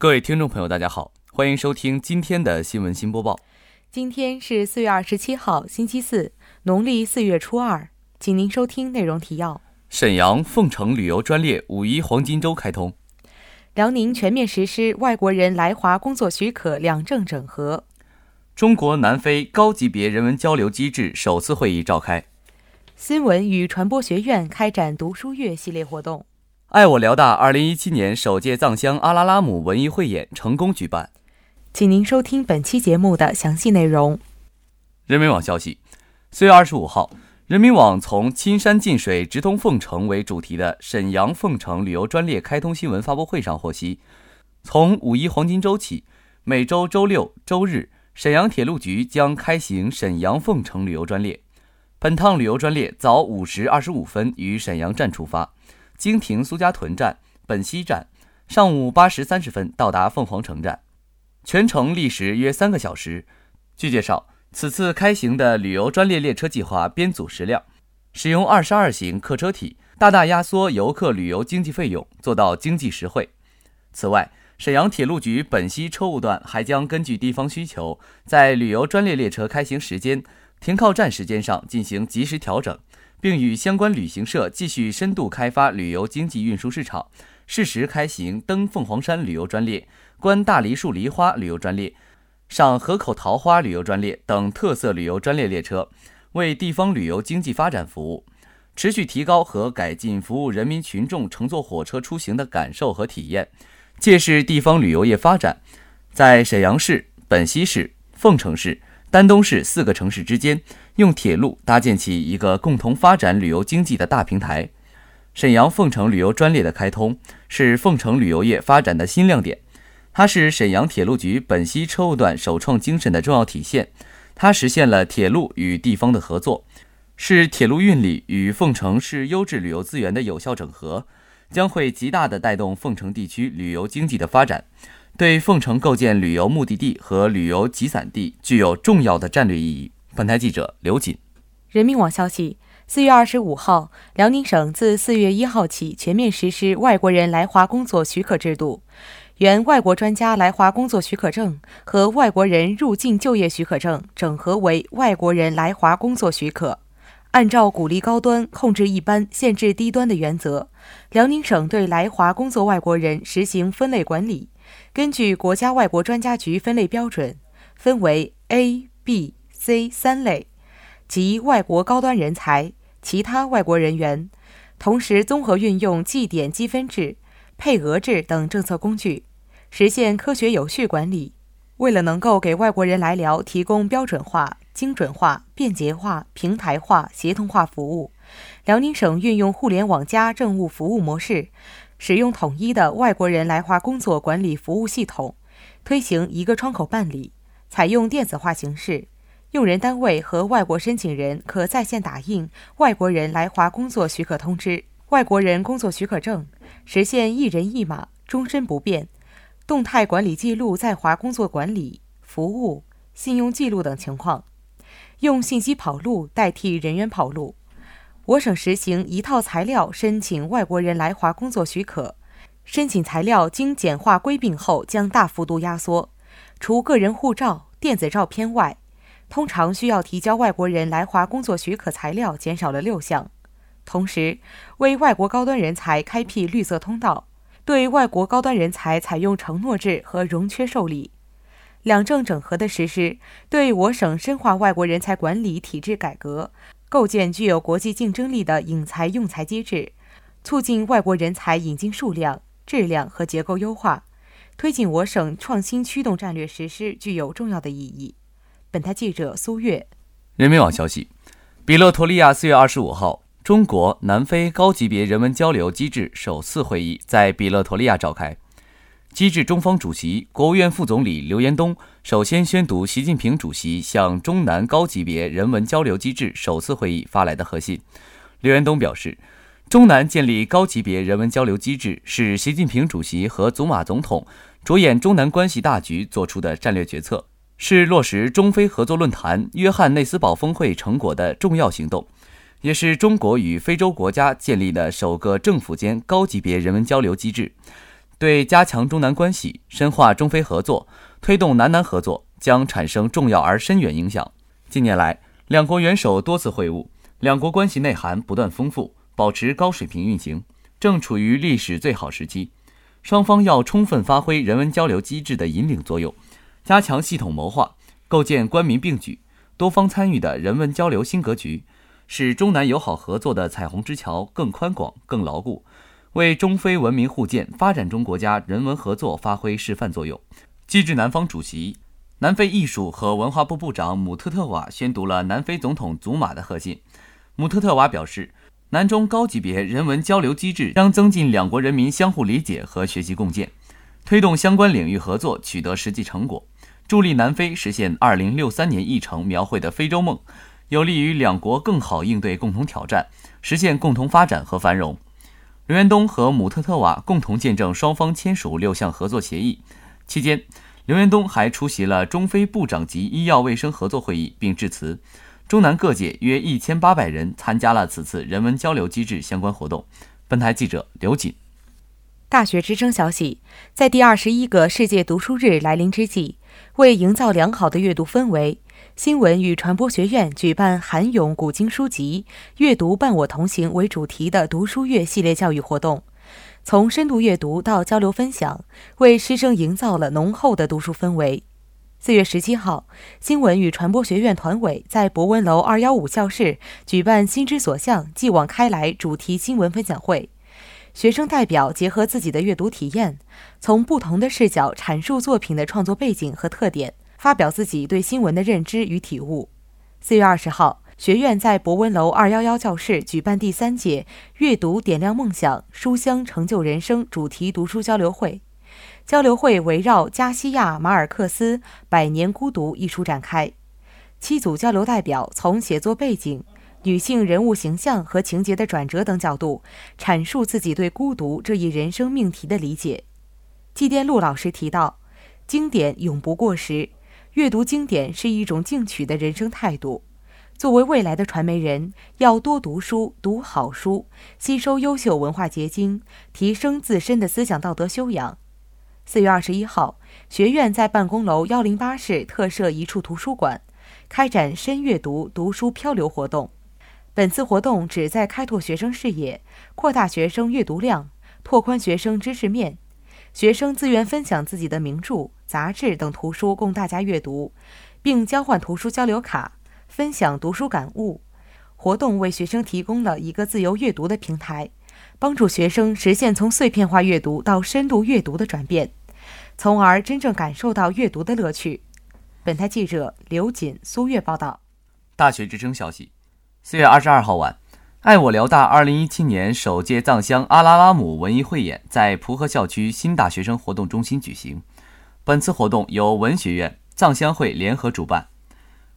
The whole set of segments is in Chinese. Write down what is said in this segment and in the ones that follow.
各位听众朋友，大家好，欢迎收听今天的新闻新播报。今天是四月二十七号，星期四，农历四月初二。请您收听内容提要：沈阳凤城旅游专列五一黄金周开通；辽宁全面实施外国人来华工作许可两证整合；中国南非高级别人文交流机制首次会议召开；新闻与传播学院开展读书月系列活动。爱我辽大二零一七年首届藏乡阿拉拉姆文艺汇演成功举办，请您收听本期节目的详细内容。人民网消息，四月二十五号，人民网从“青山近水，直通凤城”为主题的沈阳凤城旅游专列开通新闻发布会上获悉，从五一黄金周起，每周周六、周日，沈阳铁路局将开行沈阳凤城旅游专列。本趟旅游专列早五时二十五分于沈阳站出发。经停苏家屯站、本溪站，上午八时三十分到达凤凰城站，全程历时约三个小时。据介绍，此次开行的旅游专列列车计划编组十辆，使用二十二型客车体，大大压缩游客旅游经济费用，做到经济实惠。此外，沈阳铁路局本溪车务段还将根据地方需求，在旅游专列列车开行时间、停靠站时间上进行及时调整。并与相关旅行社继续深度开发旅游经济运输市场，适时开行登凤凰山旅游专列、观大梨树梨花旅游专列、赏河口桃花旅游专列等特色旅游专列列车，为地方旅游经济发展服务，持续提高和改进服务人民群众乘坐火车出行的感受和体验，借势地方旅游业发展，在沈阳市、本溪市、凤城市。丹东市四个城市之间用铁路搭建起一个共同发展旅游经济的大平台。沈阳凤城旅游专列的开通是凤城旅游业发展的新亮点，它是沈阳铁路局本溪车务段首创精神的重要体现。它实现了铁路与地方的合作，是铁路运力与凤城市优质旅游资源的有效整合，将会极大地带动凤城地区旅游经济的发展。对凤城构建旅游目的地和旅游集散地具有重要的战略意义。本台记者刘锦。人民网消息：四月二十五号，辽宁省自四月一号起全面实施外国人来华工作许可制度，原外国专家来华工作许可证和外国人入境就业许可证整合为外国人来华工作许可。按照鼓励高端、控制一般、限制低端的原则，辽宁省对来华工作外国人实行分类管理。根据国家外国专家局分类标准，分为 A、B、C 三类，即外国高端人才、其他外国人员。同时，综合运用绩点积分制、配额制等政策工具，实现科学有序管理。为了能够给外国人来辽提供标准化、精准化、便捷化、平台化、协同化服务，辽宁省运用互联网加政务服务模式。使用统一的外国人来华工作管理服务系统，推行一个窗口办理，采用电子化形式，用人单位和外国申请人可在线打印外国人来华工作许可通知、外国人工作许可证，实现一人一码、终身不变，动态管理记录在华工作管理、服务、信用记录等情况，用信息跑路代替人员跑路。我省实行一套材料申请外国人来华工作许可，申请材料经简化归并后将大幅度压缩，除个人护照、电子照片外，通常需要提交外国人来华工作许可材料减少了六项。同时，为外国高端人才开辟绿色通道，对外国高端人才采用承诺制和融缺受理。两证整合的实施，对我省深化外国人才管理体制改革。构建具有国际竞争力的引才用才机制，促进外国人才引进数量、质量和结构优化，推进我省创新驱动战略实施具有重要的意义。本台记者苏月。人民网消息：比勒陀利亚四月二十五号，中国南非高级别人文交流机制首次会议在比勒陀利亚召开。机制中方主席、国务院副总理刘延东首先宣读习近平主席向中南高级别人文交流机制首次会议发来的贺信。刘延东表示，中南建立高级别人文交流机制是习近平主席和祖马总统着眼中南关系大局作出的战略决策，是落实中非合作论坛约翰内斯堡峰会成果的重要行动，也是中国与非洲国家建立的首个政府间高级别人文交流机制。对加强中南关系、深化中非合作、推动南南合作将产生重要而深远影响。近年来，两国元首多次会晤，两国关系内涵不断丰富，保持高水平运行，正处于历史最好时期。双方要充分发挥人文交流机制的引领作用，加强系统谋划，构建官民并举、多方参与的人文交流新格局。使中南友好合作的彩虹之桥更宽广、更牢固，为中非文明互鉴、发展中国家人文合作发挥示范作用。机制南方主席、南非艺术和文化部部长姆特特瓦宣读了南非总统祖马的贺信。姆特特瓦表示，南中高级别人文交流机制将增进两国人民相互理解和学习共建，推动相关领域合作取得实际成果，助力南非实现2063年议程描绘的非洲梦。有利于两国更好应对共同挑战，实现共同发展和繁荣。刘延东和姆特特瓦共同见证双方签署六项合作协议。期间，刘延东还出席了中非部长级医药卫生合作会议，并致辞。中南各界约一千八百人参加了此次人文交流机制相关活动。本台记者刘锦。大学之声消息，在第二十一个世界读书日来临之际，为营造良好的阅读氛围。新闻与传播学院举办“韩咏古今书籍，阅读伴我同行”为主题的读书月系列教育活动，从深度阅读到交流分享，为师生营造了浓厚的读书氛围。四月十七号，新闻与传播学院团委在博文楼二幺五教室举办“心之所向，继往开来”主题新闻分享会，学生代表结合自己的阅读体验，从不同的视角阐述作品的创作背景和特点。发表自己对新闻的认知与体悟。四月二十号，学院在博文楼二幺幺教室举办第三届“阅读点亮梦想，书香成就人生”主题读书交流会。交流会围绕加西亚·马尔克斯《百年孤独》一书展开。七组交流代表从写作背景、女性人物形象和情节的转折等角度，阐述自己对孤独这一人生命题的理解。季殿禄老师提到：“经典永不过时。”阅读经典是一种进取的人生态度。作为未来的传媒人，要多读书、读好书，吸收优秀文化结晶，提升自身的思想道德修养。四月二十一号，学院在办公楼幺零八室特设一处图书馆，开展深阅读读书漂流活动。本次活动旨在开拓学生视野，扩大学生阅读量，拓宽学生知识面。学生自愿分享自己的名著。杂志等图书供大家阅读，并交换图书交流卡，分享读书感悟。活动为学生提供了一个自由阅读的平台，帮助学生实现从碎片化阅读到深度阅读的转变，从而真正感受到阅读的乐趣。本台记者刘锦、苏月报道。大学之声消息：四月二十二号晚，爱我辽大二零一七年首届藏乡阿拉拉姆文艺汇演在蒲河校区新大学生活动中心举行。本次活动由文学院、藏乡会联合主办。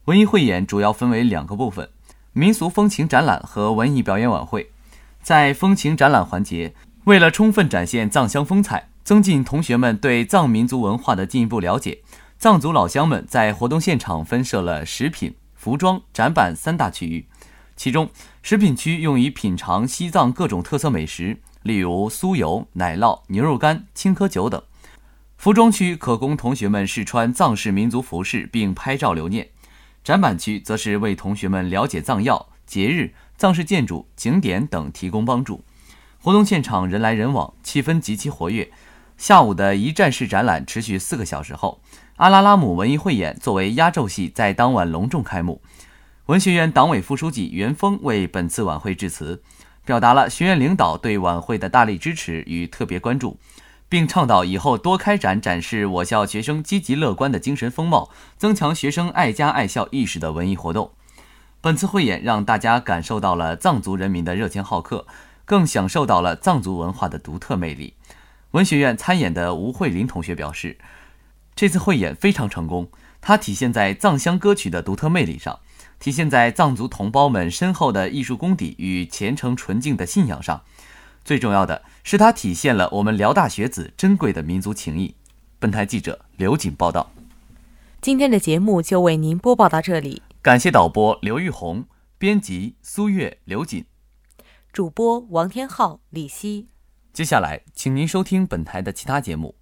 文艺汇演主要分为两个部分：民俗风情展览和文艺表演晚会。在风情展览环节，为了充分展现藏乡风采，增进同学们对藏民族文化的进一步了解，藏族老乡们在活动现场分设了食品、服装、展板三大区域。其中，食品区用于品尝西藏各种特色美食，例如酥油、奶酪、牛肉干、青稞酒等。服装区可供同学们试穿藏式民族服饰并拍照留念，展板区则是为同学们了解藏药、节日、藏式建筑、景点等提供帮助。活动现场人来人往，气氛极其活跃。下午的一站式展览持续四个小时后，阿拉拉姆文艺汇演作为压轴戏，在当晚隆重开幕。文学院党委副书记袁峰为本次晚会致辞，表达了学院领导对晚会的大力支持与特别关注。并倡导以后多开展展示我校学生积极乐观的精神风貌，增强学生爱家爱校意识的文艺活动。本次汇演让大家感受到了藏族人民的热情好客，更享受到了藏族文化的独特魅力。文学院参演的吴慧林同学表示，这次汇演非常成功，它体现在藏乡歌曲的独特魅力上，体现在藏族同胞们深厚的艺术功底与虔诚纯净的信仰上。最重要的是，它体现了我们辽大学子珍贵的民族情谊。本台记者刘瑾报道。今天的节目就为您播报到这里，感谢导播刘玉红，编辑苏月、刘瑾，主播王天浩、李希。接下来，请您收听本台的其他节目。